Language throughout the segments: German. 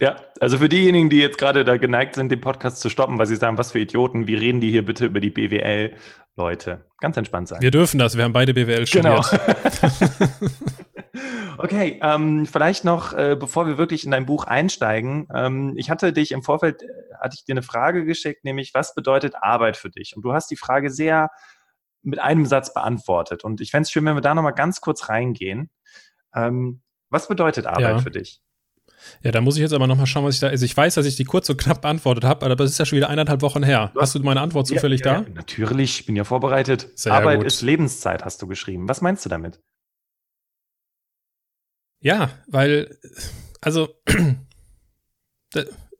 Ja, also für diejenigen, die jetzt gerade da geneigt sind, den Podcast zu stoppen, weil sie sagen, was für Idioten, wie reden die hier bitte über die BWL? Leute, ganz entspannt sein. Wir dürfen das, wir haben beide BWL genau. studiert. Genau. okay, ähm, vielleicht noch, äh, bevor wir wirklich in dein Buch einsteigen, ähm, ich hatte dich im Vorfeld, äh, hatte ich dir eine Frage geschickt, nämlich, was bedeutet Arbeit für dich? Und du hast die Frage sehr mit einem Satz beantwortet. Und ich fände es schön, wenn wir da nochmal ganz kurz reingehen. Ähm, was bedeutet Arbeit ja. für dich? Ja, da muss ich jetzt aber nochmal schauen, was ich da. Also ich weiß, dass ich die kurz und knapp beantwortet habe, aber das ist ja schon wieder eineinhalb Wochen her. Hast, du meine Antwort zufällig ja, ja, da? Natürlich, ich bin ja vorbereitet. Sehr Arbeit gut. ist Lebenszeit, hast du geschrieben. Was meinst du damit? Ja, weil, also,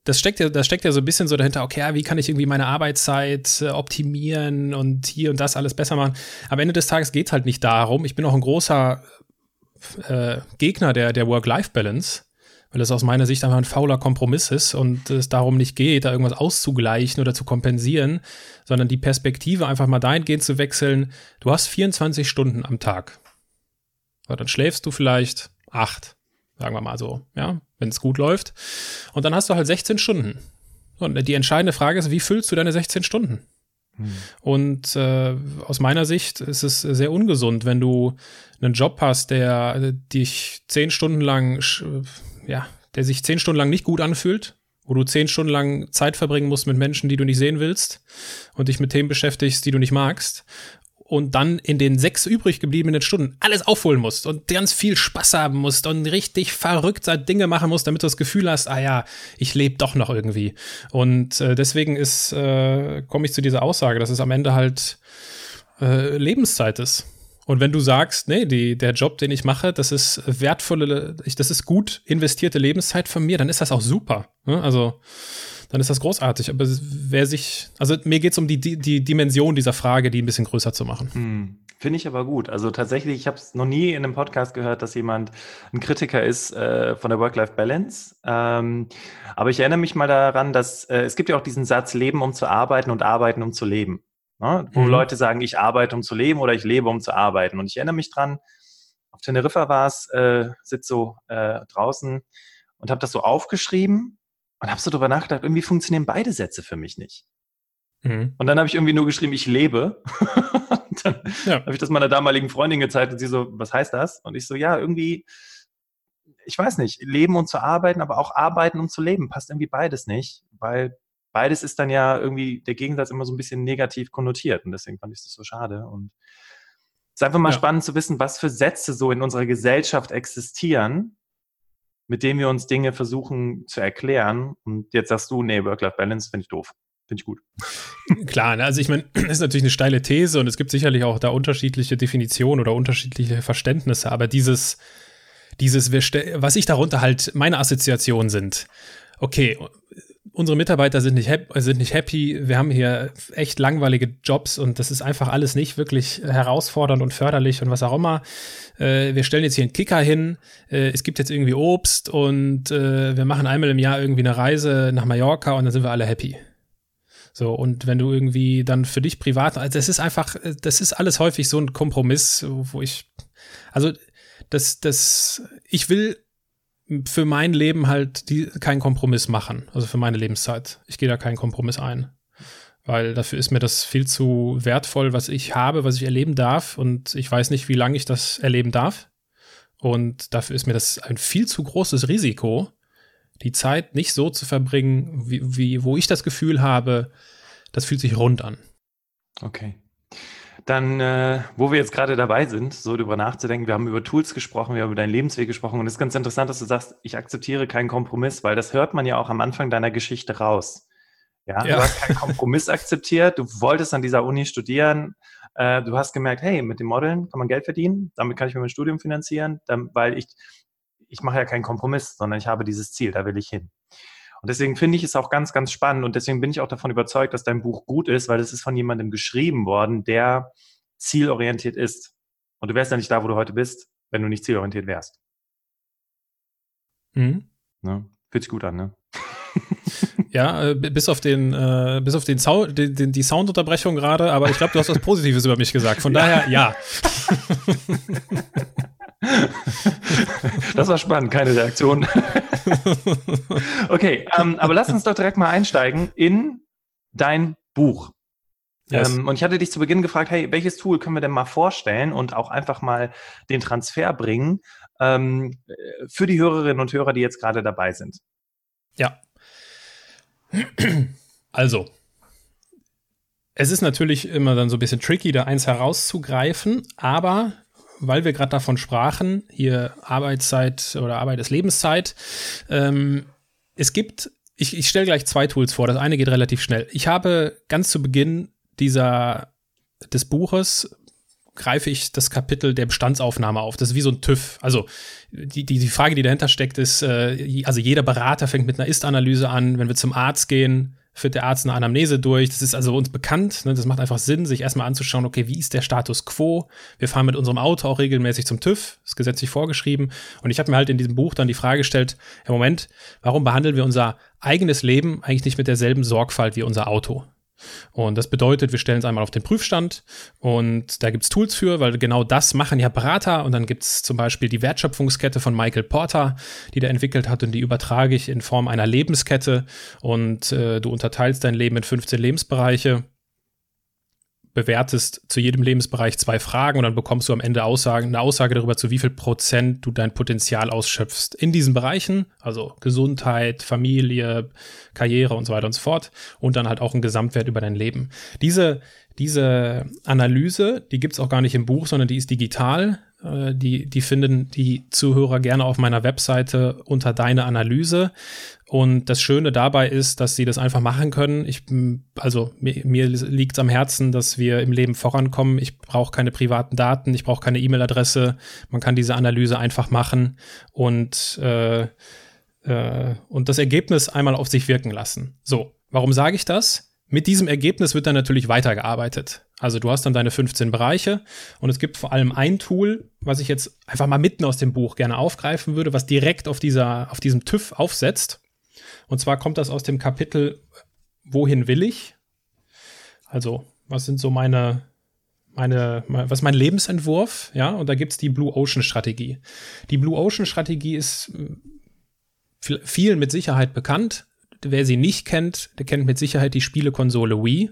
das steckt ja, das steckt ja so ein bisschen so dahinter, okay, wie kann ich irgendwie meine Arbeitszeit äh, optimieren und hier und das alles besser machen. Am Ende des Tages geht es halt nicht darum. Ich bin auch ein großer äh, Gegner der, der Work-Life-Balance weil es aus meiner Sicht einfach ein fauler Kompromiss ist und es darum nicht geht, da irgendwas auszugleichen oder zu kompensieren, sondern die Perspektive einfach mal dahingehend zu wechseln, du hast 24 Stunden am Tag. So, dann schläfst du vielleicht acht, sagen wir mal so, ja, wenn es gut läuft. Und dann hast du halt 16 Stunden. Und die entscheidende Frage ist, wie füllst du deine 16 Stunden? Hm. Und äh, aus meiner Sicht ist es sehr ungesund, wenn du einen Job hast, der dich zehn Stunden lang ja, der sich zehn Stunden lang nicht gut anfühlt, wo du zehn Stunden lang Zeit verbringen musst mit Menschen, die du nicht sehen willst und dich mit Themen beschäftigst, die du nicht magst und dann in den sechs übrig gebliebenen Stunden alles aufholen musst und ganz viel Spaß haben musst und richtig verrückt Dinge machen musst, damit du das Gefühl hast, ah ja, ich lebe doch noch irgendwie. Und äh, deswegen ist, äh, komme ich zu dieser Aussage, dass es am Ende halt äh, Lebenszeit ist. Und wenn du sagst, nee, die, der Job, den ich mache, das ist wertvolle, das ist gut investierte Lebenszeit von mir, dann ist das auch super. Ne? Also dann ist das großartig. Aber wer sich, also mir geht es um die, die, die, Dimension dieser Frage, die ein bisschen größer zu machen. Hm. Finde ich aber gut. Also tatsächlich, ich habe es noch nie in einem Podcast gehört, dass jemand ein Kritiker ist äh, von der Work-Life-Balance. Ähm, aber ich erinnere mich mal daran, dass äh, es gibt ja auch diesen Satz, Leben um zu arbeiten und arbeiten um zu leben. Ne? Wo mhm. Leute sagen, ich arbeite, um zu leben oder ich lebe, um zu arbeiten. Und ich erinnere mich dran, auf Teneriffa war es, äh, sitze so äh, draußen und habe das so aufgeschrieben und habe so drüber nachgedacht, irgendwie funktionieren beide Sätze für mich nicht. Mhm. Und dann habe ich irgendwie nur geschrieben, ich lebe. dann ja. habe ich das meiner damaligen Freundin gezeigt und sie so, was heißt das? Und ich so, ja, irgendwie, ich weiß nicht, leben und zu arbeiten, aber auch arbeiten und zu leben passt irgendwie beides nicht, weil beides ist dann ja irgendwie der Gegensatz immer so ein bisschen negativ konnotiert und deswegen fand ich das so schade. Und es ist einfach mal ja. spannend zu wissen, was für Sätze so in unserer Gesellschaft existieren, mit denen wir uns Dinge versuchen zu erklären. Und jetzt sagst du, nee, Work-Life-Balance finde ich doof. Finde ich gut. Klar, ne, also ich meine, das ist natürlich eine steile These und es gibt sicherlich auch da unterschiedliche Definitionen oder unterschiedliche Verständnisse, aber dieses, dieses, was ich darunter halt meine Assoziationen sind, okay, unsere Mitarbeiter sind nicht, happy, sind nicht happy. Wir haben hier echt langweilige Jobs und das ist einfach alles nicht wirklich herausfordernd und förderlich und was auch immer. Äh, wir stellen jetzt hier einen Kicker hin. Äh, es gibt jetzt irgendwie Obst und äh, wir machen einmal im Jahr irgendwie eine Reise nach Mallorca und dann sind wir alle happy. So, und wenn du irgendwie dann für dich privat, also das ist einfach, das ist alles häufig so ein Kompromiss, wo ich, also das, das, ich will für mein Leben halt die, keinen Kompromiss machen. Also für meine Lebenszeit. Ich gehe da keinen Kompromiss ein. Weil dafür ist mir das viel zu wertvoll, was ich habe, was ich erleben darf. Und ich weiß nicht, wie lange ich das erleben darf. Und dafür ist mir das ein viel zu großes Risiko, die Zeit nicht so zu verbringen, wie, wie wo ich das Gefühl habe, das fühlt sich rund an. Okay. Dann, äh, wo wir jetzt gerade dabei sind, so darüber nachzudenken, wir haben über Tools gesprochen, wir haben über deinen Lebensweg gesprochen und es ist ganz interessant, dass du sagst, ich akzeptiere keinen Kompromiss, weil das hört man ja auch am Anfang deiner Geschichte raus. Ja, ja. du hast keinen Kompromiss akzeptiert, du wolltest an dieser Uni studieren, äh, du hast gemerkt, hey, mit dem Modeln kann man Geld verdienen, damit kann ich mir mein Studium finanzieren, dann, weil ich, ich mache ja keinen Kompromiss, sondern ich habe dieses Ziel, da will ich hin. Und deswegen finde ich es auch ganz, ganz spannend und deswegen bin ich auch davon überzeugt, dass dein Buch gut ist, weil es ist von jemandem geschrieben worden, der zielorientiert ist. Und du wärst ja nicht da, wo du heute bist, wenn du nicht zielorientiert wärst. Mhm. Ne? Fühlt sich gut an, ne? Ja, äh, bis auf den, äh, bis auf den, Sound, den, den die Soundunterbrechung gerade, aber ich glaube, du hast was Positives über mich gesagt. Von daher, ja. Das war spannend, keine Reaktion. Okay, ähm, aber lass uns doch direkt mal einsteigen in dein Buch. Yes. Ähm, und ich hatte dich zu Beginn gefragt, hey, welches Tool können wir denn mal vorstellen und auch einfach mal den Transfer bringen ähm, für die Hörerinnen und Hörer, die jetzt gerade dabei sind? Ja. Also, es ist natürlich immer dann so ein bisschen tricky, da eins herauszugreifen, aber weil wir gerade davon sprachen, hier Arbeitszeit oder Arbeit ist Lebenszeit, ähm, es gibt, ich, ich stelle gleich zwei Tools vor. Das eine geht relativ schnell. Ich habe ganz zu Beginn dieser des Buches greife ich das Kapitel der Bestandsaufnahme auf. Das ist wie so ein TÜV. Also die, die, die Frage, die dahinter steckt, ist, äh, also jeder Berater fängt mit einer Ist-Analyse an. Wenn wir zum Arzt gehen, führt der Arzt eine Anamnese durch. Das ist also uns bekannt. Ne? Das macht einfach Sinn, sich erstmal anzuschauen, okay, wie ist der Status quo? Wir fahren mit unserem Auto auch regelmäßig zum TÜV, ist gesetzlich vorgeschrieben. Und ich habe mir halt in diesem Buch dann die Frage gestellt, im Moment, warum behandeln wir unser eigenes Leben eigentlich nicht mit derselben Sorgfalt wie unser Auto? Und das bedeutet, wir stellen es einmal auf den Prüfstand und da gibt es Tools für, weil genau das machen ja Berater. Und dann gibt es zum Beispiel die Wertschöpfungskette von Michael Porter, die der entwickelt hat und die übertrage ich in Form einer Lebenskette. Und äh, du unterteilst dein Leben in 15 Lebensbereiche bewertest zu jedem Lebensbereich zwei Fragen und dann bekommst du am Ende Aussagen, eine Aussage darüber, zu wie viel Prozent du dein Potenzial ausschöpfst in diesen Bereichen, also Gesundheit, Familie, Karriere und so weiter und so fort und dann halt auch ein Gesamtwert über dein Leben. Diese, diese Analyse, die gibt's auch gar nicht im Buch, sondern die ist digital. Äh, die, die finden die Zuhörer gerne auf meiner Webseite unter deine Analyse. Und das Schöne dabei ist, dass sie das einfach machen können. Ich, also mir, mir liegt es am Herzen, dass wir im Leben vorankommen. Ich brauche keine privaten Daten, ich brauche keine E-Mail-Adresse. Man kann diese Analyse einfach machen und, äh, äh, und das Ergebnis einmal auf sich wirken lassen. So, warum sage ich das? Mit diesem Ergebnis wird dann natürlich weitergearbeitet. Also du hast dann deine 15 Bereiche und es gibt vor allem ein Tool, was ich jetzt einfach mal mitten aus dem Buch gerne aufgreifen würde, was direkt auf dieser, auf diesem TÜV aufsetzt. Und zwar kommt das aus dem Kapitel Wohin will ich? Also, was sind so meine, meine, was ist mein Lebensentwurf? Ja, und da gibt es die Blue Ocean Strategie. Die Blue Ocean Strategie ist äh, vielen mit Sicherheit bekannt. Wer sie nicht kennt, der kennt mit Sicherheit die Spielekonsole Wii.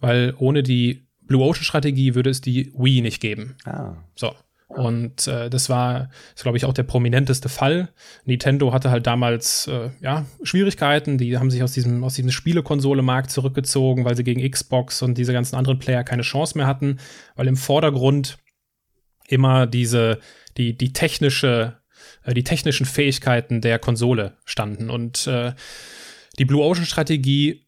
Weil ohne die Blue Ocean Strategie würde es die Wii nicht geben. Ah. So. Und äh, das war, glaube ich, auch der prominenteste Fall. Nintendo hatte halt damals äh, ja, Schwierigkeiten. Die haben sich aus diesem, aus diesem Spielekonsole-Markt zurückgezogen, weil sie gegen Xbox und diese ganzen anderen Player keine Chance mehr hatten, weil im Vordergrund immer diese, die, die technische, äh, die technischen Fähigkeiten der Konsole standen. Und äh, die Blue Ocean Strategie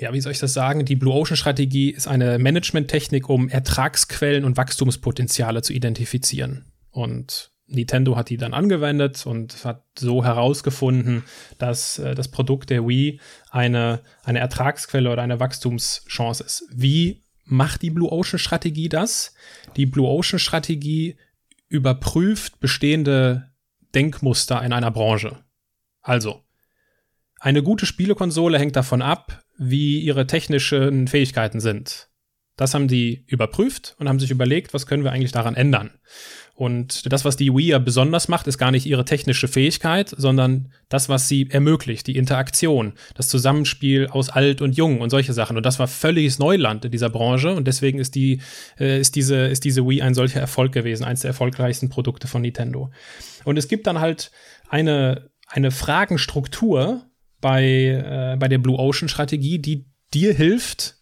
ja, wie soll ich das sagen? Die Blue Ocean Strategie ist eine Management-Technik, um Ertragsquellen und Wachstumspotenziale zu identifizieren. Und Nintendo hat die dann angewendet und hat so herausgefunden, dass äh, das Produkt der Wii eine, eine Ertragsquelle oder eine Wachstumschance ist. Wie macht die Blue Ocean Strategie das? Die Blue Ocean Strategie überprüft bestehende Denkmuster in einer Branche. Also, eine gute Spielekonsole hängt davon ab, wie ihre technischen Fähigkeiten sind. Das haben die überprüft und haben sich überlegt, was können wir eigentlich daran ändern. Und das, was die Wii ja besonders macht, ist gar nicht ihre technische Fähigkeit, sondern das, was sie ermöglicht, die Interaktion, das Zusammenspiel aus alt und jung und solche Sachen. Und das war völliges Neuland in dieser Branche und deswegen ist die, äh, ist diese, ist diese Wii ein solcher Erfolg gewesen, eines der erfolgreichsten Produkte von Nintendo. Und es gibt dann halt eine, eine Fragenstruktur, bei, äh, bei der Blue Ocean Strategie, die dir hilft,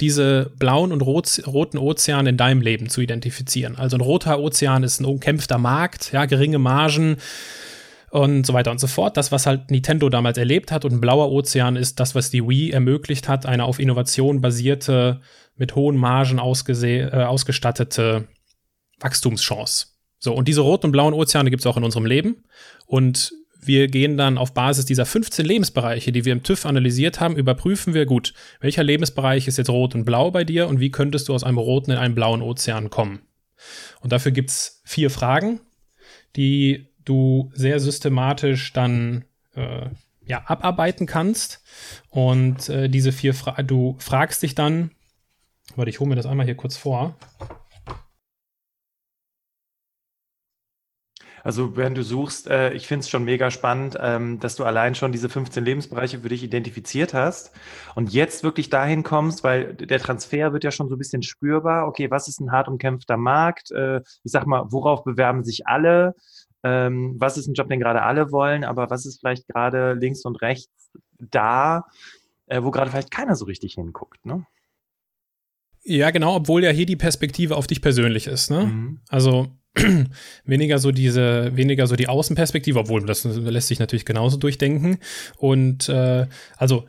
diese blauen und rot, roten Ozeane in deinem Leben zu identifizieren. Also ein roter Ozean ist ein umkämpfter Markt, ja, geringe Margen und so weiter und so fort. Das, was halt Nintendo damals erlebt hat und ein blauer Ozean ist das, was die Wii ermöglicht hat, eine auf Innovation basierte, mit hohen Margen äh, ausgestattete Wachstumschance. So, und diese roten und blauen Ozeane gibt es auch in unserem Leben. Und wir gehen dann auf Basis dieser 15 Lebensbereiche, die wir im TÜV analysiert haben, überprüfen wir, gut, welcher Lebensbereich ist jetzt rot und blau bei dir und wie könntest du aus einem roten in einen blauen Ozean kommen? Und dafür gibt es vier Fragen, die du sehr systematisch dann äh, ja, abarbeiten kannst. Und äh, diese vier Fragen, du fragst dich dann, warte, ich hole mir das einmal hier kurz vor. Also während du suchst, äh, ich finde es schon mega spannend, ähm, dass du allein schon diese 15 Lebensbereiche für dich identifiziert hast und jetzt wirklich dahin kommst, weil der Transfer wird ja schon so ein bisschen spürbar. Okay, was ist ein hart umkämpfter Markt? Äh, ich sag mal, worauf bewerben sich alle? Ähm, was ist ein Job, den gerade alle wollen? Aber was ist vielleicht gerade links und rechts da, äh, wo gerade vielleicht keiner so richtig hinguckt? Ne? Ja, genau, obwohl ja hier die Perspektive auf dich persönlich ist. Ne? Mhm. Also weniger so diese, weniger so die Außenperspektive, obwohl das lässt sich natürlich genauso durchdenken. Und äh, also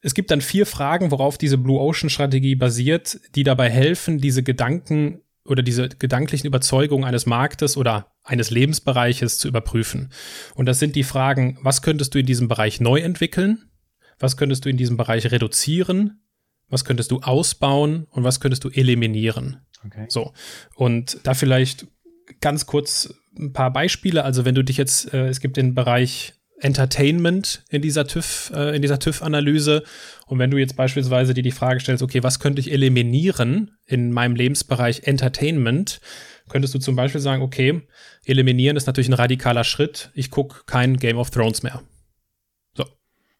es gibt dann vier Fragen, worauf diese Blue Ocean Strategie basiert, die dabei helfen, diese Gedanken oder diese gedanklichen Überzeugungen eines Marktes oder eines Lebensbereiches zu überprüfen. Und das sind die Fragen, was könntest du in diesem Bereich neu entwickeln? Was könntest du in diesem Bereich reduzieren? Was könntest du ausbauen und was könntest du eliminieren? Okay. So. Und da vielleicht ganz kurz ein paar Beispiele. Also wenn du dich jetzt, äh, es gibt den Bereich Entertainment in dieser TÜV, äh, in dieser TÜV-Analyse. Und wenn du jetzt beispielsweise dir die Frage stellst, okay, was könnte ich eliminieren in meinem Lebensbereich Entertainment, könntest du zum Beispiel sagen, okay, eliminieren ist natürlich ein radikaler Schritt. Ich gucke kein Game of Thrones mehr. So.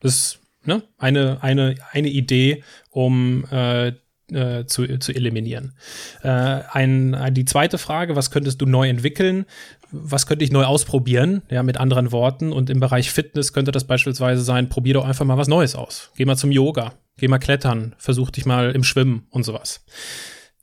Das ist ne, eine, eine, eine Idee, um äh, äh, zu, zu eliminieren. Äh, ein, die zweite Frage, was könntest du neu entwickeln? Was könnte ich neu ausprobieren? Ja, mit anderen Worten. Und im Bereich Fitness könnte das beispielsweise sein, probier doch einfach mal was Neues aus. Geh mal zum Yoga, geh mal klettern, versuch dich mal im Schwimmen und sowas.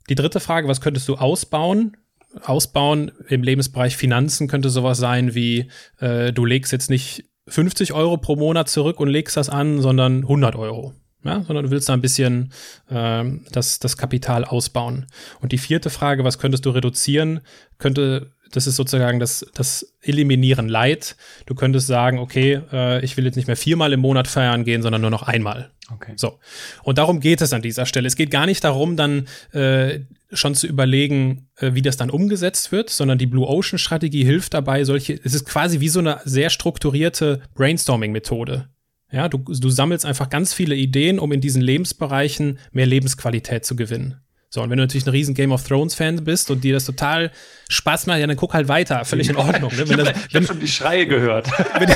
Die dritte Frage, was könntest du ausbauen? Ausbauen im Lebensbereich Finanzen könnte sowas sein wie, äh, du legst jetzt nicht 50 Euro pro Monat zurück und legst das an, sondern 100 Euro ja, sondern du willst da ein bisschen ähm, das, das Kapital ausbauen. Und die vierte Frage, was könntest du reduzieren, könnte, das ist sozusagen das, das Eliminieren Leid. Du könntest sagen, okay, äh, ich will jetzt nicht mehr viermal im Monat feiern gehen, sondern nur noch einmal. Okay. So. Und darum geht es an dieser Stelle. Es geht gar nicht darum, dann äh, schon zu überlegen, äh, wie das dann umgesetzt wird, sondern die Blue Ocean Strategie hilft dabei, solche, es ist quasi wie so eine sehr strukturierte Brainstorming-Methode. Ja, du, du sammelst einfach ganz viele Ideen, um in diesen Lebensbereichen mehr Lebensqualität zu gewinnen. So, und wenn du natürlich ein riesen Game of Thrones-Fan bist und dir das total Spaß macht, ja, dann guck halt weiter. Völlig in Ordnung. Ne? Wenn das, ich habe schon die Schreie gehört. Wenn,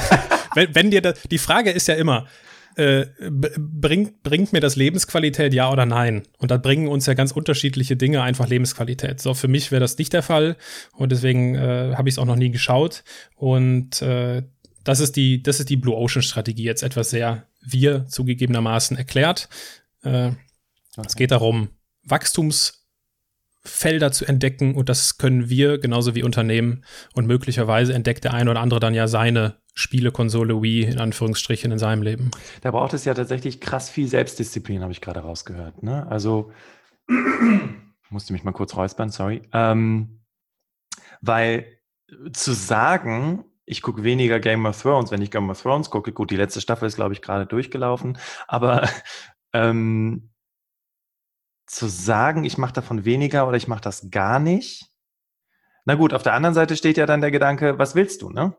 wenn, wenn dir das, die Frage ist ja immer, äh, bringt, bringt mir das Lebensqualität, ja oder nein? Und da bringen uns ja ganz unterschiedliche Dinge einfach Lebensqualität. So, für mich wäre das nicht der Fall und deswegen äh, habe ich es auch noch nie geschaut. Und äh, das ist die, das ist die Blue Ocean Strategie jetzt etwas sehr wir zugegebenermaßen erklärt. Äh, okay. Es geht darum, Wachstumsfelder zu entdecken und das können wir genauso wie Unternehmen und möglicherweise entdeckt der ein oder andere dann ja seine Spielekonsole Wii in Anführungsstrichen in seinem Leben. Da braucht es ja tatsächlich krass viel Selbstdisziplin, habe ich gerade rausgehört. Ne? Also musste mich mal kurz räuspern, sorry. Ähm, weil zu sagen, ich gucke weniger Game of Thrones, wenn ich Game of Thrones gucke. Gut, die letzte Staffel ist, glaube ich, gerade durchgelaufen. Aber ähm, zu sagen, ich mache davon weniger oder ich mache das gar nicht. Na gut, auf der anderen Seite steht ja dann der Gedanke, was willst du, ne?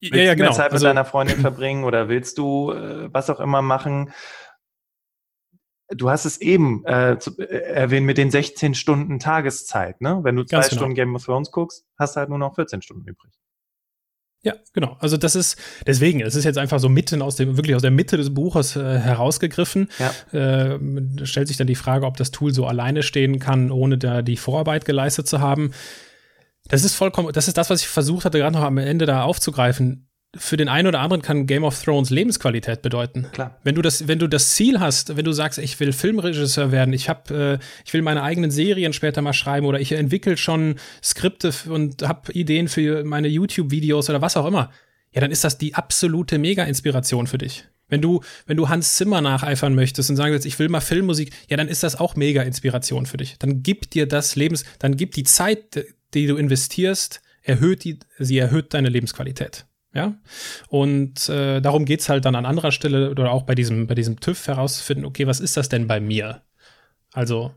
Willst ja, ja, genau. du mehr Zeit mit also, deiner Freundin verbringen oder willst du äh, was auch immer machen? Du hast es eben äh, zu, äh, erwähnt mit den 16 Stunden Tageszeit, ne? Wenn du zwei genau. Stunden Game of Thrones guckst, hast du halt nur noch 14 Stunden übrig. Ja, genau. Also das ist deswegen, es ist jetzt einfach so mitten aus dem, wirklich aus der Mitte des Buches äh, herausgegriffen. Ja. Äh, stellt sich dann die Frage, ob das Tool so alleine stehen kann, ohne da die Vorarbeit geleistet zu haben. Das ist vollkommen, das ist das, was ich versucht hatte, gerade noch am Ende da aufzugreifen für den einen oder anderen kann Game of Thrones Lebensqualität bedeuten. Klar. Wenn du das, wenn du das Ziel hast, wenn du sagst, ich will Filmregisseur werden, ich habe, äh, ich will meine eigenen Serien später mal schreiben oder ich entwickle schon Skripte und habe Ideen für meine YouTube-Videos oder was auch immer, ja, dann ist das die absolute Mega-Inspiration für dich. Wenn du, wenn du Hans Zimmer nacheifern möchtest und sagst, ich will mal Filmmusik, ja, dann ist das auch mega Inspiration für dich. Dann gibt dir das Lebens, dann gibt die Zeit, die du investierst, erhöht die, sie erhöht deine Lebensqualität. Ja, und äh, darum geht's halt dann an anderer Stelle oder auch bei diesem, bei diesem TÜV herauszufinden, okay, was ist das denn bei mir? Also,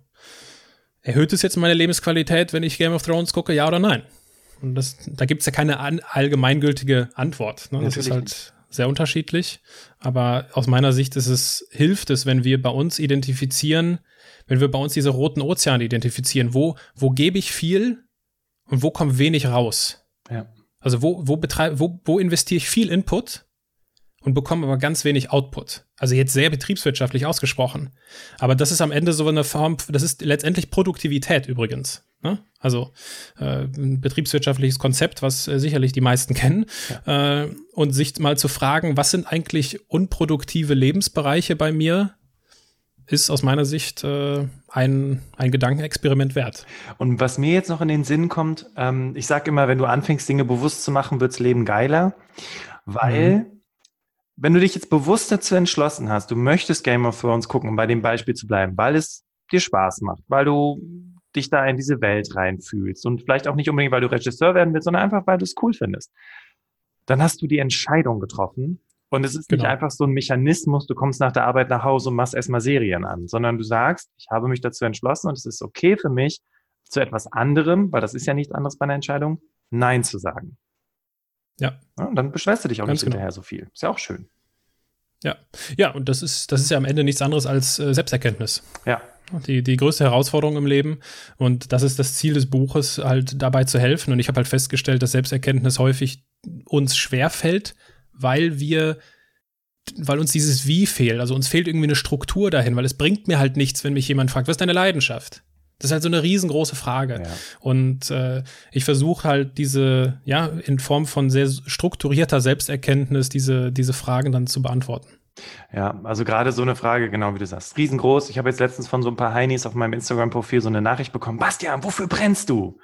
erhöht es jetzt meine Lebensqualität, wenn ich Game of Thrones gucke, ja oder nein? Und das, da gibt's ja keine an, allgemeingültige Antwort. Ne? Das ist halt sehr unterschiedlich. Aber aus meiner Sicht ist es, hilft es, wenn wir bei uns identifizieren, wenn wir bei uns diese roten Ozeane identifizieren, wo, wo gebe ich viel und wo kommt wenig raus? Also wo, wo, betreib, wo, wo investiere ich viel Input und bekomme aber ganz wenig Output. Also jetzt sehr betriebswirtschaftlich ausgesprochen. Aber das ist am Ende so eine Form, das ist letztendlich Produktivität übrigens. Ne? Also äh, ein betriebswirtschaftliches Konzept, was äh, sicherlich die meisten kennen. Ja. Äh, und sich mal zu fragen, was sind eigentlich unproduktive Lebensbereiche bei mir, ist aus meiner Sicht äh, ein, ein Gedankenexperiment wert. Und was mir jetzt noch in den Sinn kommt, ähm, ich sage immer, wenn du anfängst, Dinge bewusst zu machen, wirds Leben geiler, weil mhm. wenn du dich jetzt bewusst dazu entschlossen hast, du möchtest Game of Thrones gucken, um bei dem Beispiel zu bleiben, weil es dir Spaß macht, weil du dich da in diese Welt reinfühlst und vielleicht auch nicht unbedingt, weil du Regisseur werden willst, sondern einfach, weil du es cool findest, dann hast du die Entscheidung getroffen, und es ist genau. nicht einfach so ein Mechanismus, du kommst nach der Arbeit nach Hause und machst erstmal Serien an, sondern du sagst, ich habe mich dazu entschlossen und es ist okay für mich, zu etwas anderem, weil das ist ja nichts anderes bei einer Entscheidung, Nein zu sagen. Ja. ja und dann beschwerst du dich auch Ganz nicht genau. hinterher so viel. Ist ja auch schön. Ja, ja, und das ist, das ist ja am Ende nichts anderes als äh, Selbsterkenntnis. Ja. Die, die größte Herausforderung im Leben. Und das ist das Ziel des Buches, halt dabei zu helfen. Und ich habe halt festgestellt, dass Selbsterkenntnis häufig uns schwerfällt, weil wir weil uns dieses Wie fehlt. Also uns fehlt irgendwie eine Struktur dahin, weil es bringt mir halt nichts, wenn mich jemand fragt, was ist deine Leidenschaft? Das ist halt so eine riesengroße Frage. Ja. Und äh, ich versuche halt diese, ja, in Form von sehr strukturierter Selbsterkenntnis, diese, diese Fragen dann zu beantworten. Ja, also gerade so eine Frage, genau wie du sagst, riesengroß. Ich habe jetzt letztens von so ein paar Heinis auf meinem Instagram-Profil so eine Nachricht bekommen, Bastian, wofür brennst du?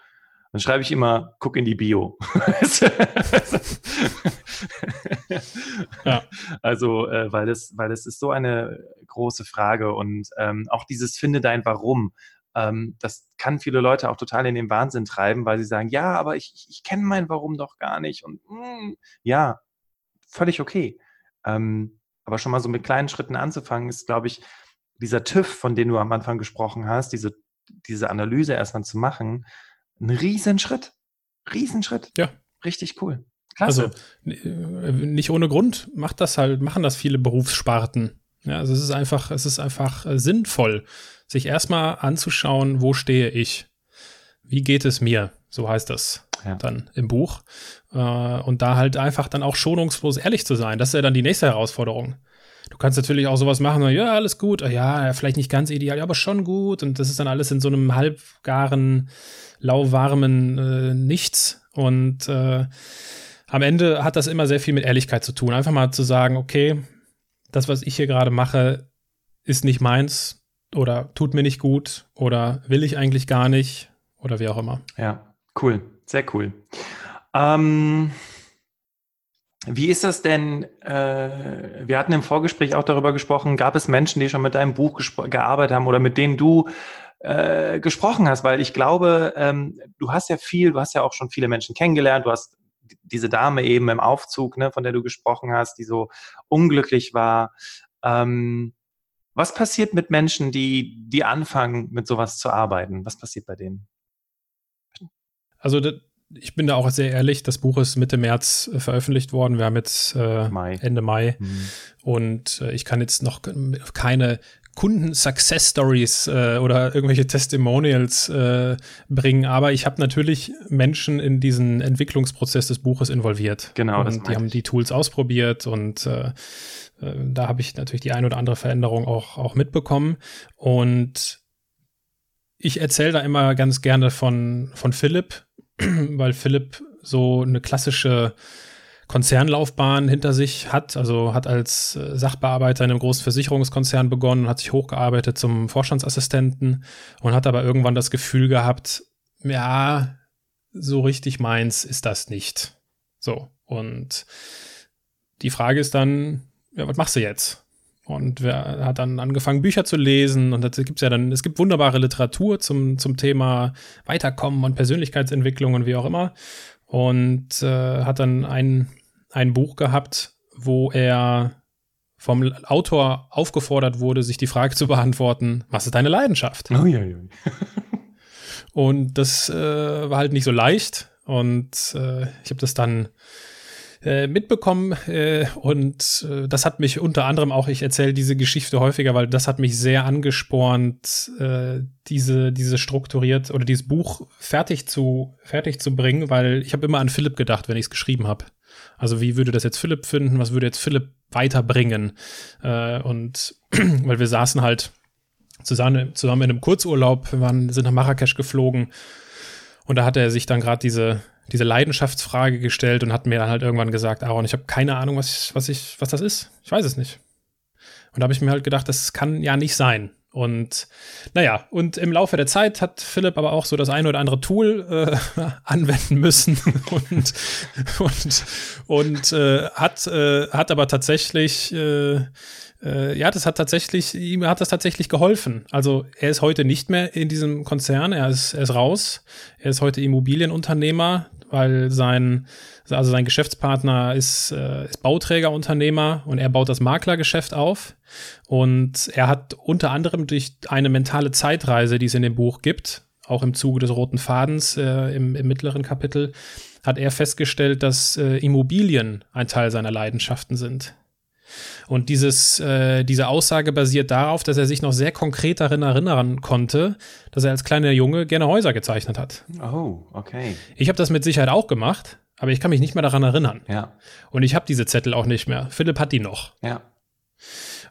Dann schreibe ich immer, guck in die Bio. ja. Also, äh, weil es, weil es ist so eine große Frage und ähm, auch dieses Finde dein Warum. Ähm, das kann viele Leute auch total in den Wahnsinn treiben, weil sie sagen, ja, aber ich, ich, ich kenne mein Warum doch gar nicht. Und mm, ja, völlig okay. Ähm, aber schon mal so mit kleinen Schritten anzufangen, ist, glaube ich, dieser TÜV, von dem du am Anfang gesprochen hast, diese, diese Analyse erstmal zu machen, ein Riesenschritt. Riesenschritt. Ja. Richtig cool. Klasse. Also äh, nicht ohne Grund macht das halt, machen das viele Berufssparten. Ja, also es ist einfach, es ist einfach äh, sinnvoll, sich erstmal anzuschauen, wo stehe ich? Wie geht es mir? So heißt das ja. dann im Buch. Äh, und da halt einfach dann auch schonungslos ehrlich zu sein. Das ist ja dann die nächste Herausforderung. Du kannst natürlich auch sowas machen, ja, alles gut, ja, vielleicht nicht ganz ideal, aber schon gut. Und das ist dann alles in so einem halbgaren, lauwarmen äh, Nichts. Und äh, am Ende hat das immer sehr viel mit Ehrlichkeit zu tun. Einfach mal zu sagen, okay, das, was ich hier gerade mache, ist nicht meins oder tut mir nicht gut oder will ich eigentlich gar nicht oder wie auch immer. Ja, cool, sehr cool. Ähm, wie ist das denn? Äh, wir hatten im Vorgespräch auch darüber gesprochen, gab es Menschen, die schon mit deinem Buch gearbeitet haben oder mit denen du äh, gesprochen hast? Weil ich glaube, ähm, du hast ja viel, du hast ja auch schon viele Menschen kennengelernt, du hast diese Dame eben im Aufzug, ne, von der du gesprochen hast, die so unglücklich war. Ähm, was passiert mit Menschen, die, die anfangen, mit sowas zu arbeiten? Was passiert bei denen? Also ich bin da auch sehr ehrlich, das Buch ist Mitte März äh, veröffentlicht worden. Wir haben jetzt äh, Mai. Ende Mai. Mhm. Und äh, ich kann jetzt noch keine Kunden-Success-Stories äh, oder irgendwelche Testimonials äh, bringen, aber ich habe natürlich Menschen in diesen Entwicklungsprozess des Buches involviert. Genau. Und die haben die Tools ausprobiert und äh, äh, da habe ich natürlich die ein oder andere Veränderung auch, auch mitbekommen. Und ich erzähle da immer ganz gerne von, von Philipp, weil Philipp so eine klassische Konzernlaufbahn hinter sich hat. Also hat als äh, Sachbearbeiter in einem großen Versicherungskonzern begonnen, hat sich hochgearbeitet zum Vorstandsassistenten und hat aber irgendwann das Gefühl gehabt, ja, so richtig meins ist das nicht. So. Und die Frage ist dann, ja, was machst du jetzt? Und wer hat dann angefangen, Bücher zu lesen und da gibt's ja dann, es gibt wunderbare Literatur zum, zum Thema Weiterkommen und Persönlichkeitsentwicklung und wie auch immer und äh, hat dann ein, ein Buch gehabt, wo er vom Autor aufgefordert wurde, sich die Frage zu beantworten, was ist deine Leidenschaft? Oh, ja, ja. und das äh, war halt nicht so leicht und äh, ich habe das dann äh, mitbekommen äh, und äh, das hat mich unter anderem auch, ich erzähle diese Geschichte häufiger, weil das hat mich sehr angespornt, äh, diese, diese strukturiert oder dieses Buch fertig zu, fertig zu bringen, weil ich habe immer an Philipp gedacht, wenn ich es geschrieben habe. Also wie würde das jetzt Philipp finden? Was würde jetzt Philipp weiterbringen? Äh, und weil wir saßen halt zusammen, zusammen in einem Kurzurlaub, wir waren, sind nach Marrakesch geflogen und da hat er sich dann gerade diese, diese Leidenschaftsfrage gestellt und hat mir dann halt irgendwann gesagt, Aaron, ich habe keine Ahnung, was was ich, was das ist. Ich weiß es nicht. Und da habe ich mir halt gedacht, das kann ja nicht sein. Und naja, und im Laufe der Zeit hat Philipp aber auch so das eine oder andere Tool äh, anwenden müssen. Und, und, und äh, hat, äh, hat aber tatsächlich, äh, äh, ja, das hat tatsächlich, ihm hat das tatsächlich geholfen. Also er ist heute nicht mehr in diesem Konzern, er ist, er ist raus, er ist heute Immobilienunternehmer, weil sein, also sein Geschäftspartner ist, äh, ist Bauträgerunternehmer und er baut das Maklergeschäft auf. Und er hat unter anderem durch eine mentale Zeitreise, die es in dem Buch gibt, auch im Zuge des roten Fadens äh, im, im, mittleren Kapitel, hat er festgestellt, dass äh, Immobilien ein Teil seiner Leidenschaften sind. Und dieses, äh, diese Aussage basiert darauf, dass er sich noch sehr konkret darin erinnern konnte, dass er als kleiner Junge gerne Häuser gezeichnet hat. Oh, okay. Ich habe das mit Sicherheit auch gemacht, aber ich kann mich nicht mehr daran erinnern. Ja. Und ich habe diese Zettel auch nicht mehr. Philipp hat die noch. Ja.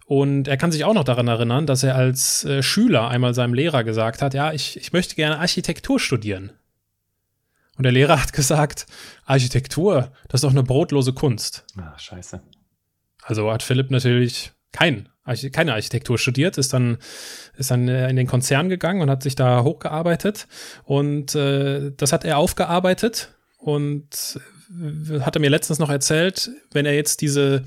Und er kann sich auch noch daran erinnern, dass er als äh, Schüler einmal seinem Lehrer gesagt hat, ja, ich, ich möchte gerne Architektur studieren. Und der Lehrer hat gesagt, Architektur, das ist doch eine brotlose Kunst. Ach, scheiße. Also hat Philipp natürlich kein, keine Architektur studiert, ist dann, ist dann äh, in den Konzern gegangen und hat sich da hochgearbeitet. Und äh, das hat er aufgearbeitet und äh, hat er mir letztens noch erzählt, wenn er jetzt diese,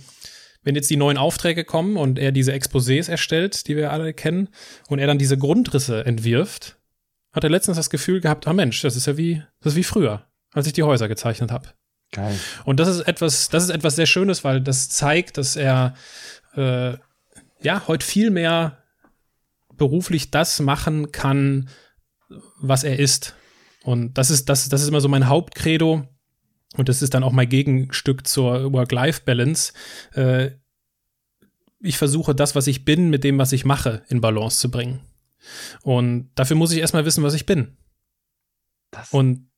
wenn jetzt die neuen Aufträge kommen und er diese Exposés erstellt, die wir alle kennen, und er dann diese Grundrisse entwirft, hat er letztens das Gefühl gehabt, ah Mensch, das ist ja wie, das ist wie früher, als ich die Häuser gezeichnet habe. Geil. Und das ist etwas, das ist etwas sehr Schönes, weil das zeigt, dass er äh, ja heute viel mehr beruflich das machen kann, was er ist. Und das ist, das, das ist immer so mein Hauptcredo. Und das ist dann auch mein Gegenstück zur Work-Life-Balance. Äh, ich versuche das, was ich bin, mit dem, was ich mache, in Balance zu bringen. Und dafür muss ich erstmal wissen, was ich bin. Das und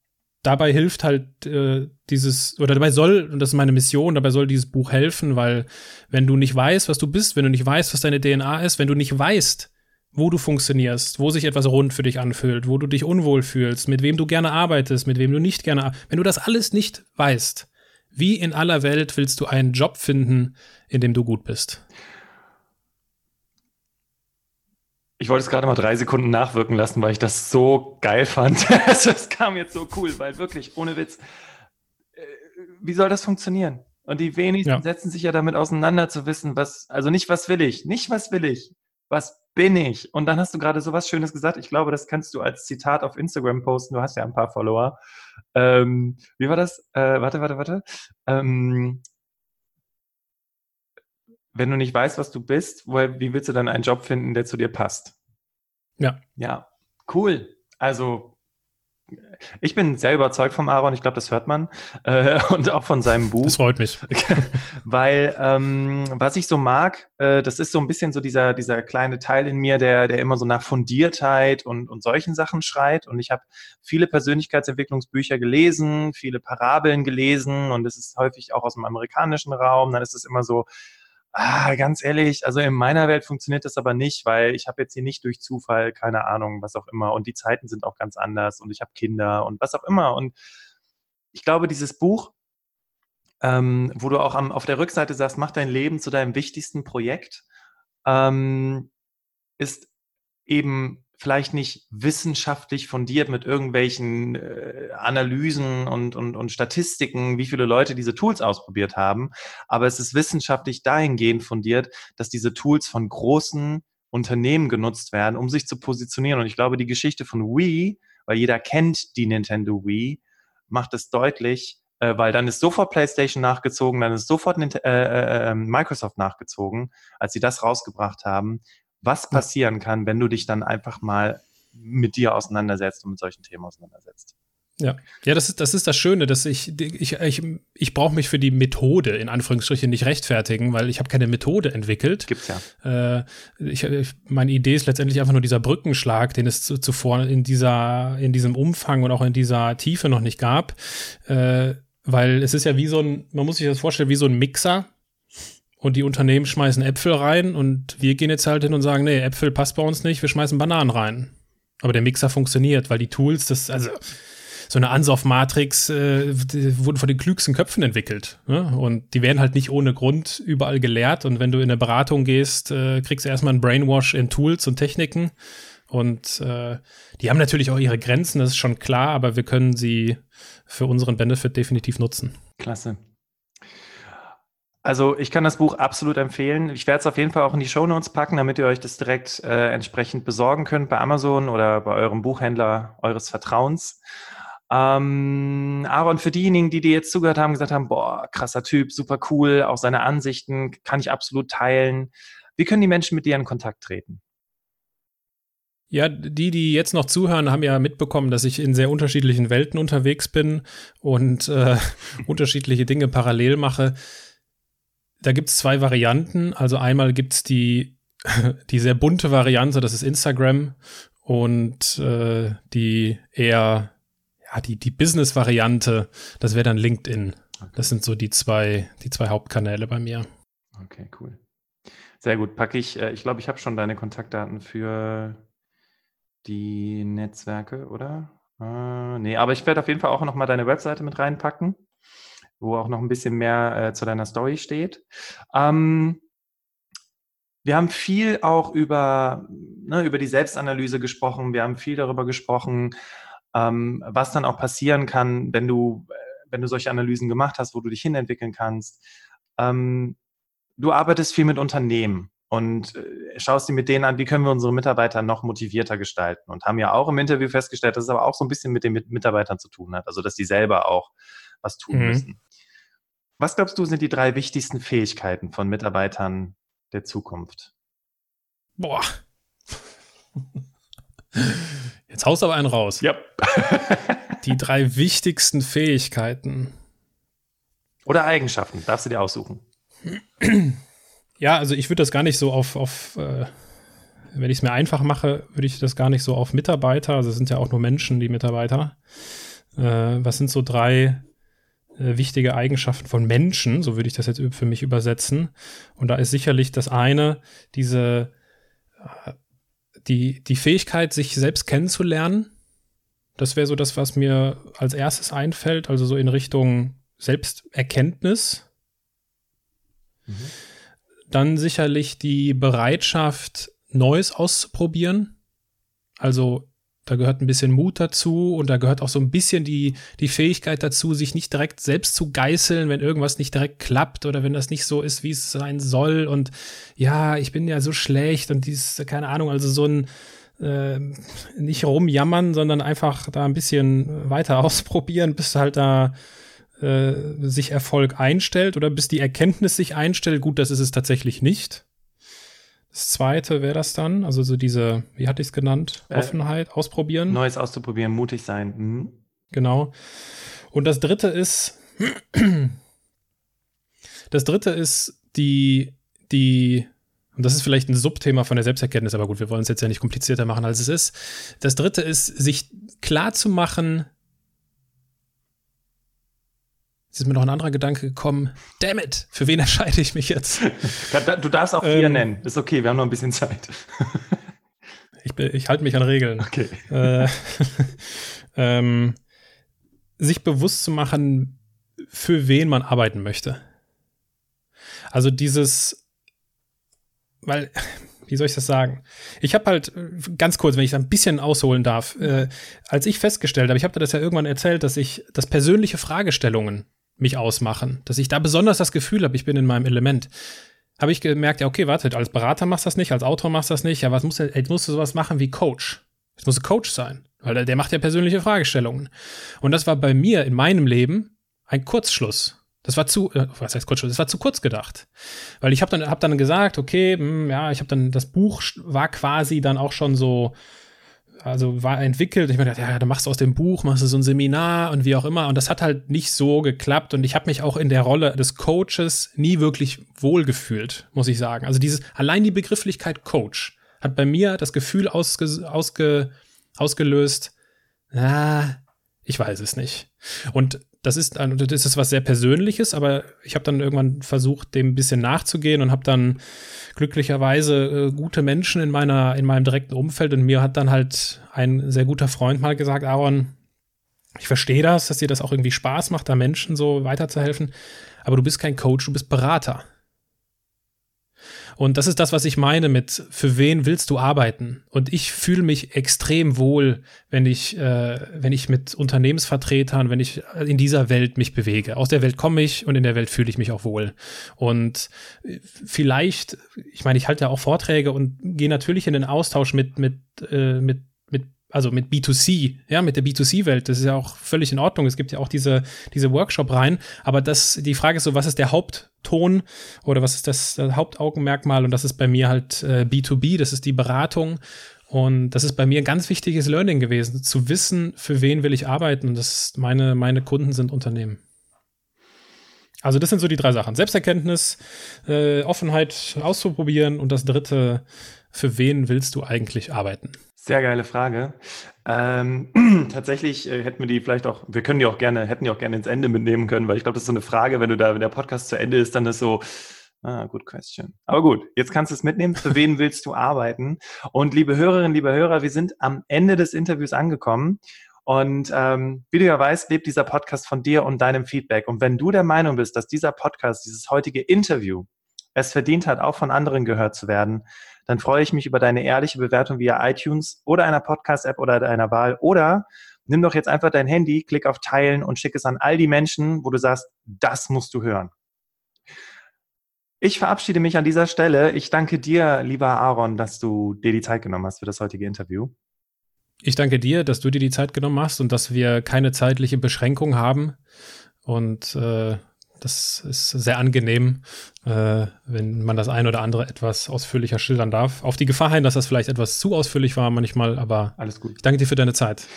dabei hilft halt äh, dieses, oder dabei soll, und das ist meine Mission, dabei soll dieses Buch helfen, weil wenn du nicht weißt, was du bist, wenn du nicht weißt, was deine DNA ist, wenn du nicht weißt, wo du funktionierst, wo sich etwas rund für dich anfühlt, wo du dich unwohl fühlst, mit wem du gerne arbeitest, mit wem du nicht gerne, wenn du das alles nicht weißt, wie in aller Welt willst du einen Job finden, in dem du gut bist? Ich wollte es gerade mal drei Sekunden nachwirken lassen, weil ich das so geil fand. Also, es kam jetzt so cool, weil wirklich, ohne Witz, äh, wie soll das funktionieren? Und die wenigsten ja. setzen sich ja damit auseinander zu wissen, was, also nicht was will ich, nicht was will ich, was bin ich? Und dann hast du gerade so was Schönes gesagt. Ich glaube, das kannst du als Zitat auf Instagram posten. Du hast ja ein paar Follower. Ähm, wie war das? Äh, warte, warte, warte. Ähm, wenn du nicht weißt, was du bist, woher, wie willst du dann einen Job finden, der zu dir passt? Ja. Ja, cool. Also ich bin sehr überzeugt vom Aaron, ich glaube, das hört man. Äh, und auch von seinem Buch. Das freut mich. Weil ähm, was ich so mag, äh, das ist so ein bisschen so dieser, dieser kleine Teil in mir, der, der immer so nach Fundiertheit und, und solchen Sachen schreit. Und ich habe viele Persönlichkeitsentwicklungsbücher gelesen, viele Parabeln gelesen und es ist häufig auch aus dem amerikanischen Raum. Dann ist es immer so, Ah, ganz ehrlich, also in meiner Welt funktioniert das aber nicht, weil ich habe jetzt hier nicht durch Zufall, keine Ahnung, was auch immer. Und die Zeiten sind auch ganz anders und ich habe Kinder und was auch immer. Und ich glaube, dieses Buch, ähm, wo du auch am, auf der Rückseite sagst, mach dein Leben zu deinem wichtigsten Projekt, ähm, ist eben vielleicht nicht wissenschaftlich fundiert mit irgendwelchen äh, Analysen und, und, und Statistiken, wie viele Leute diese Tools ausprobiert haben, aber es ist wissenschaftlich dahingehend fundiert, dass diese Tools von großen Unternehmen genutzt werden, um sich zu positionieren. Und ich glaube, die Geschichte von Wii, weil jeder kennt die Nintendo Wii, macht es deutlich, äh, weil dann ist sofort PlayStation nachgezogen, dann ist sofort äh, äh, ähm, Microsoft nachgezogen, als sie das rausgebracht haben was passieren kann, wenn du dich dann einfach mal mit dir auseinandersetzt und mit solchen Themen auseinandersetzt. Ja, ja, das ist das ist das Schöne, dass ich ich ich, ich brauche mich für die Methode in Anführungsstrichen nicht rechtfertigen, weil ich habe keine Methode entwickelt. Gibt's ja. Äh, ich, ich, meine Idee ist letztendlich einfach nur dieser Brückenschlag, den es zuvor in dieser in diesem Umfang und auch in dieser Tiefe noch nicht gab, äh, weil es ist ja wie so ein, man muss sich das vorstellen wie so ein Mixer. Und die Unternehmen schmeißen Äpfel rein und wir gehen jetzt halt hin und sagen, nee, Äpfel passt bei uns nicht, wir schmeißen Bananen rein. Aber der Mixer funktioniert, weil die Tools, das, also so eine Ansauf-Matrix äh, wurden von den klügsten Köpfen entwickelt. Ne? Und die werden halt nicht ohne Grund überall gelehrt. Und wenn du in eine Beratung gehst, äh, kriegst du erstmal einen Brainwash in Tools und Techniken. Und äh, die haben natürlich auch ihre Grenzen, das ist schon klar, aber wir können sie für unseren Benefit definitiv nutzen. Klasse. Also ich kann das Buch absolut empfehlen. Ich werde es auf jeden Fall auch in die Show Notes packen, damit ihr euch das direkt äh, entsprechend besorgen könnt bei Amazon oder bei eurem Buchhändler eures Vertrauens. Ähm, Aaron, für diejenigen, die dir jetzt zugehört haben, gesagt haben, boah, krasser Typ, super cool, auch seine Ansichten kann ich absolut teilen. Wie können die Menschen mit dir in Kontakt treten? Ja, die, die jetzt noch zuhören, haben ja mitbekommen, dass ich in sehr unterschiedlichen Welten unterwegs bin und äh, unterschiedliche Dinge parallel mache. Da gibt es zwei Varianten. Also einmal gibt es die, die sehr bunte Variante, das ist Instagram und äh, die eher ja, die, die Business-Variante, das wäre dann LinkedIn. Okay. Das sind so die zwei, die zwei Hauptkanäle bei mir. Okay, cool. Sehr gut. Packe ich, äh, ich glaube, ich habe schon deine Kontaktdaten für die Netzwerke, oder? Äh, nee, aber ich werde auf jeden Fall auch noch mal deine Webseite mit reinpacken, wo auch noch ein bisschen mehr äh, zu deiner Story steht. Ähm, wir haben viel auch über, ne, über die Selbstanalyse gesprochen. Wir haben viel darüber gesprochen, ähm, was dann auch passieren kann, wenn du, äh, wenn du solche Analysen gemacht hast, wo du dich hinentwickeln kannst. Ähm, du arbeitest viel mit Unternehmen und äh, schaust dir mit denen an, wie können wir unsere Mitarbeiter noch motivierter gestalten und haben ja auch im Interview festgestellt, dass es aber auch so ein bisschen mit den Mitarbeitern zu tun hat, also dass die selber auch was tun mhm. müssen. Was glaubst du, sind die drei wichtigsten Fähigkeiten von Mitarbeitern der Zukunft? Boah. Jetzt haust aber einen raus. Ja. Die drei wichtigsten Fähigkeiten. Oder Eigenschaften, darfst du dir aussuchen. Ja, also ich würde das gar nicht so auf, auf äh, wenn ich es mir einfach mache, würde ich das gar nicht so auf Mitarbeiter, also es sind ja auch nur Menschen, die Mitarbeiter. Äh, was sind so drei wichtige Eigenschaften von Menschen, so würde ich das jetzt für mich übersetzen. Und da ist sicherlich das eine, diese äh, die, die Fähigkeit, sich selbst kennenzulernen, das wäre so das, was mir als erstes einfällt, also so in Richtung Selbsterkenntnis. Mhm. Dann sicherlich die Bereitschaft, Neues auszuprobieren. Also da gehört ein bisschen Mut dazu und da gehört auch so ein bisschen die, die Fähigkeit dazu, sich nicht direkt selbst zu geißeln, wenn irgendwas nicht direkt klappt oder wenn das nicht so ist, wie es sein soll. Und ja, ich bin ja so schlecht und dies, keine Ahnung, also so ein äh, nicht rumjammern, sondern einfach da ein bisschen weiter ausprobieren, bis halt da äh, sich Erfolg einstellt oder bis die Erkenntnis sich einstellt. Gut, das ist es tatsächlich nicht. Das zweite wäre das dann, also so diese, wie hatte ich es genannt? Äh, Offenheit, ausprobieren. Neues auszuprobieren, mutig sein. Mhm. Genau. Und das dritte ist, das dritte ist die, die, und das ist vielleicht ein Subthema von der Selbsterkenntnis, aber gut, wir wollen es jetzt ja nicht komplizierter machen, als es ist. Das dritte ist, sich klar zu machen, Jetzt ist mir noch ein anderer Gedanke gekommen. Damn it, für wen entscheide ich mich jetzt? Du darfst auch vier ähm, nennen. Ist okay, wir haben noch ein bisschen Zeit. ich, ich halte mich an Regeln. Okay. Äh, ähm, sich bewusst zu machen, für wen man arbeiten möchte. Also dieses, weil, wie soll ich das sagen? Ich habe halt, ganz kurz, wenn ich ein bisschen ausholen darf, äh, als ich festgestellt habe, ich habe dir das ja irgendwann erzählt, dass ich, dass persönliche Fragestellungen mich ausmachen, dass ich da besonders das Gefühl habe, ich bin in meinem Element. Habe ich gemerkt, ja, okay, warte, als Berater machst du das nicht, als Autor machst du das nicht, ja, was muss jetzt musst du sowas machen wie Coach. Jetzt musst du Coach sein, weil der, der macht ja persönliche Fragestellungen. Und das war bei mir in meinem Leben ein Kurzschluss. Das war zu, äh, was heißt Kurzschluss? Das war zu kurz gedacht. Weil ich habe dann, hab dann gesagt, okay, mh, hm, ja, ich habe dann, das Buch war quasi dann auch schon so, also war entwickelt. Ich mir gedacht, ja, dann machst du aus dem Buch, machst du so ein Seminar und wie auch immer. Und das hat halt nicht so geklappt. Und ich habe mich auch in der Rolle des Coaches nie wirklich wohlgefühlt, muss ich sagen. Also dieses, allein die Begrifflichkeit Coach hat bei mir das Gefühl ausge, ausge, ausgelöst, ah, ich weiß es nicht. Und das ist, das ist was sehr Persönliches, aber ich habe dann irgendwann versucht, dem ein bisschen nachzugehen und habe dann glücklicherweise äh, gute Menschen in meiner, in meinem direkten Umfeld und mir hat dann halt ein sehr guter Freund mal gesagt, Aaron, ich verstehe das, dass dir das auch irgendwie Spaß macht, da Menschen so weiterzuhelfen, aber du bist kein Coach, du bist Berater. Und das ist das, was ich meine mit, für wen willst du arbeiten? Und ich fühle mich extrem wohl, wenn ich, äh, wenn ich mit Unternehmensvertretern, wenn ich in dieser Welt mich bewege. Aus der Welt komme ich und in der Welt fühle ich mich auch wohl. Und äh, vielleicht, ich meine, ich halte ja auch Vorträge und gehe natürlich in den Austausch mit, mit, äh, mit also mit B2C, ja, mit der B2C-Welt, das ist ja auch völlig in Ordnung. Es gibt ja auch diese, diese Workshop rein. Aber das, die Frage ist so, was ist der Hauptton oder was ist das, das Hauptaugenmerkmal? Und das ist bei mir halt äh, B2B, das ist die Beratung. Und das ist bei mir ein ganz wichtiges Learning gewesen, zu wissen, für wen will ich arbeiten. Und das meine, meine Kunden sind Unternehmen. Also das sind so die drei Sachen. Selbsterkenntnis, äh, Offenheit auszuprobieren und das dritte, für wen willst du eigentlich arbeiten? Sehr geile Frage. Ähm, tatsächlich äh, hätten wir die vielleicht auch, wir können die auch gerne, hätten die auch gerne ins Ende mitnehmen können, weil ich glaube, das ist so eine Frage, wenn du da, wenn der Podcast zu Ende ist, dann ist so, ah, good question. Aber gut, jetzt kannst du es mitnehmen. Für wen willst du arbeiten? Und liebe Hörerinnen, liebe Hörer, wir sind am Ende des Interviews angekommen. Und ähm, wie du ja weißt, lebt dieser Podcast von dir und deinem Feedback. Und wenn du der Meinung bist, dass dieser Podcast, dieses heutige Interview es verdient hat, auch von anderen gehört zu werden, dann freue ich mich über deine ehrliche Bewertung via iTunes oder einer Podcast-App oder deiner Wahl. Oder nimm doch jetzt einfach dein Handy, klick auf Teilen und schick es an all die Menschen, wo du sagst, das musst du hören. Ich verabschiede mich an dieser Stelle. Ich danke dir, lieber Aaron, dass du dir die Zeit genommen hast für das heutige Interview. Ich danke dir, dass du dir die Zeit genommen hast und dass wir keine zeitliche Beschränkung haben. Und äh, das ist sehr angenehm, äh, wenn man das ein oder andere etwas ausführlicher schildern darf. Auf die Gefahr hin, dass das vielleicht etwas zu ausführlich war manchmal, aber alles gut. Ich danke dir für deine Zeit.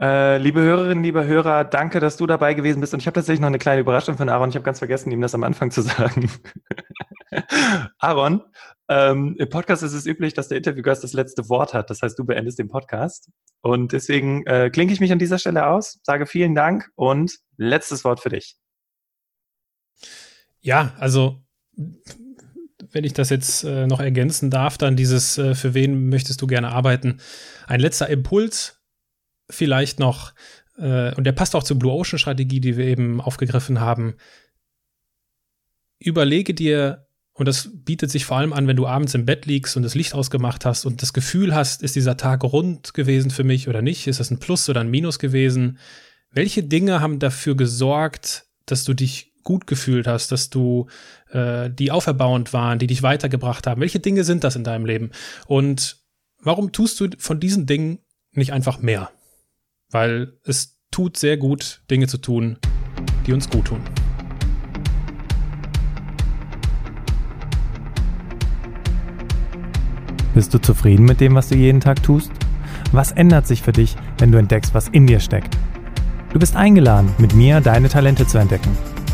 Äh, liebe Hörerinnen, liebe Hörer, danke, dass du dabei gewesen bist. Und ich habe tatsächlich noch eine kleine Überraschung von Aaron. Ich habe ganz vergessen, ihm das am Anfang zu sagen. Aaron, ähm, im Podcast ist es üblich, dass der Interviewgast das letzte Wort hat. Das heißt, du beendest den Podcast. Und deswegen äh, klinke ich mich an dieser Stelle aus, sage vielen Dank und letztes Wort für dich. Ja, also wenn ich das jetzt äh, noch ergänzen darf, dann dieses, äh, für wen möchtest du gerne arbeiten? Ein letzter Impuls vielleicht noch, äh, und der passt auch zur Blue Ocean Strategie, die wir eben aufgegriffen haben. Überlege dir, und das bietet sich vor allem an, wenn du abends im Bett liegst und das Licht ausgemacht hast und das Gefühl hast, ist dieser Tag rund gewesen für mich oder nicht? Ist das ein Plus oder ein Minus gewesen? Welche Dinge haben dafür gesorgt, dass du dich gut gefühlt hast, dass du äh, die auferbauend waren, die dich weitergebracht haben? Welche Dinge sind das in deinem Leben? Und warum tust du von diesen Dingen nicht einfach mehr? Weil es tut sehr gut, Dinge zu tun, die uns gut tun. Bist du zufrieden mit dem, was du jeden Tag tust? Was ändert sich für dich, wenn du entdeckst, was in dir steckt? Du bist eingeladen, mit mir deine Talente zu entdecken.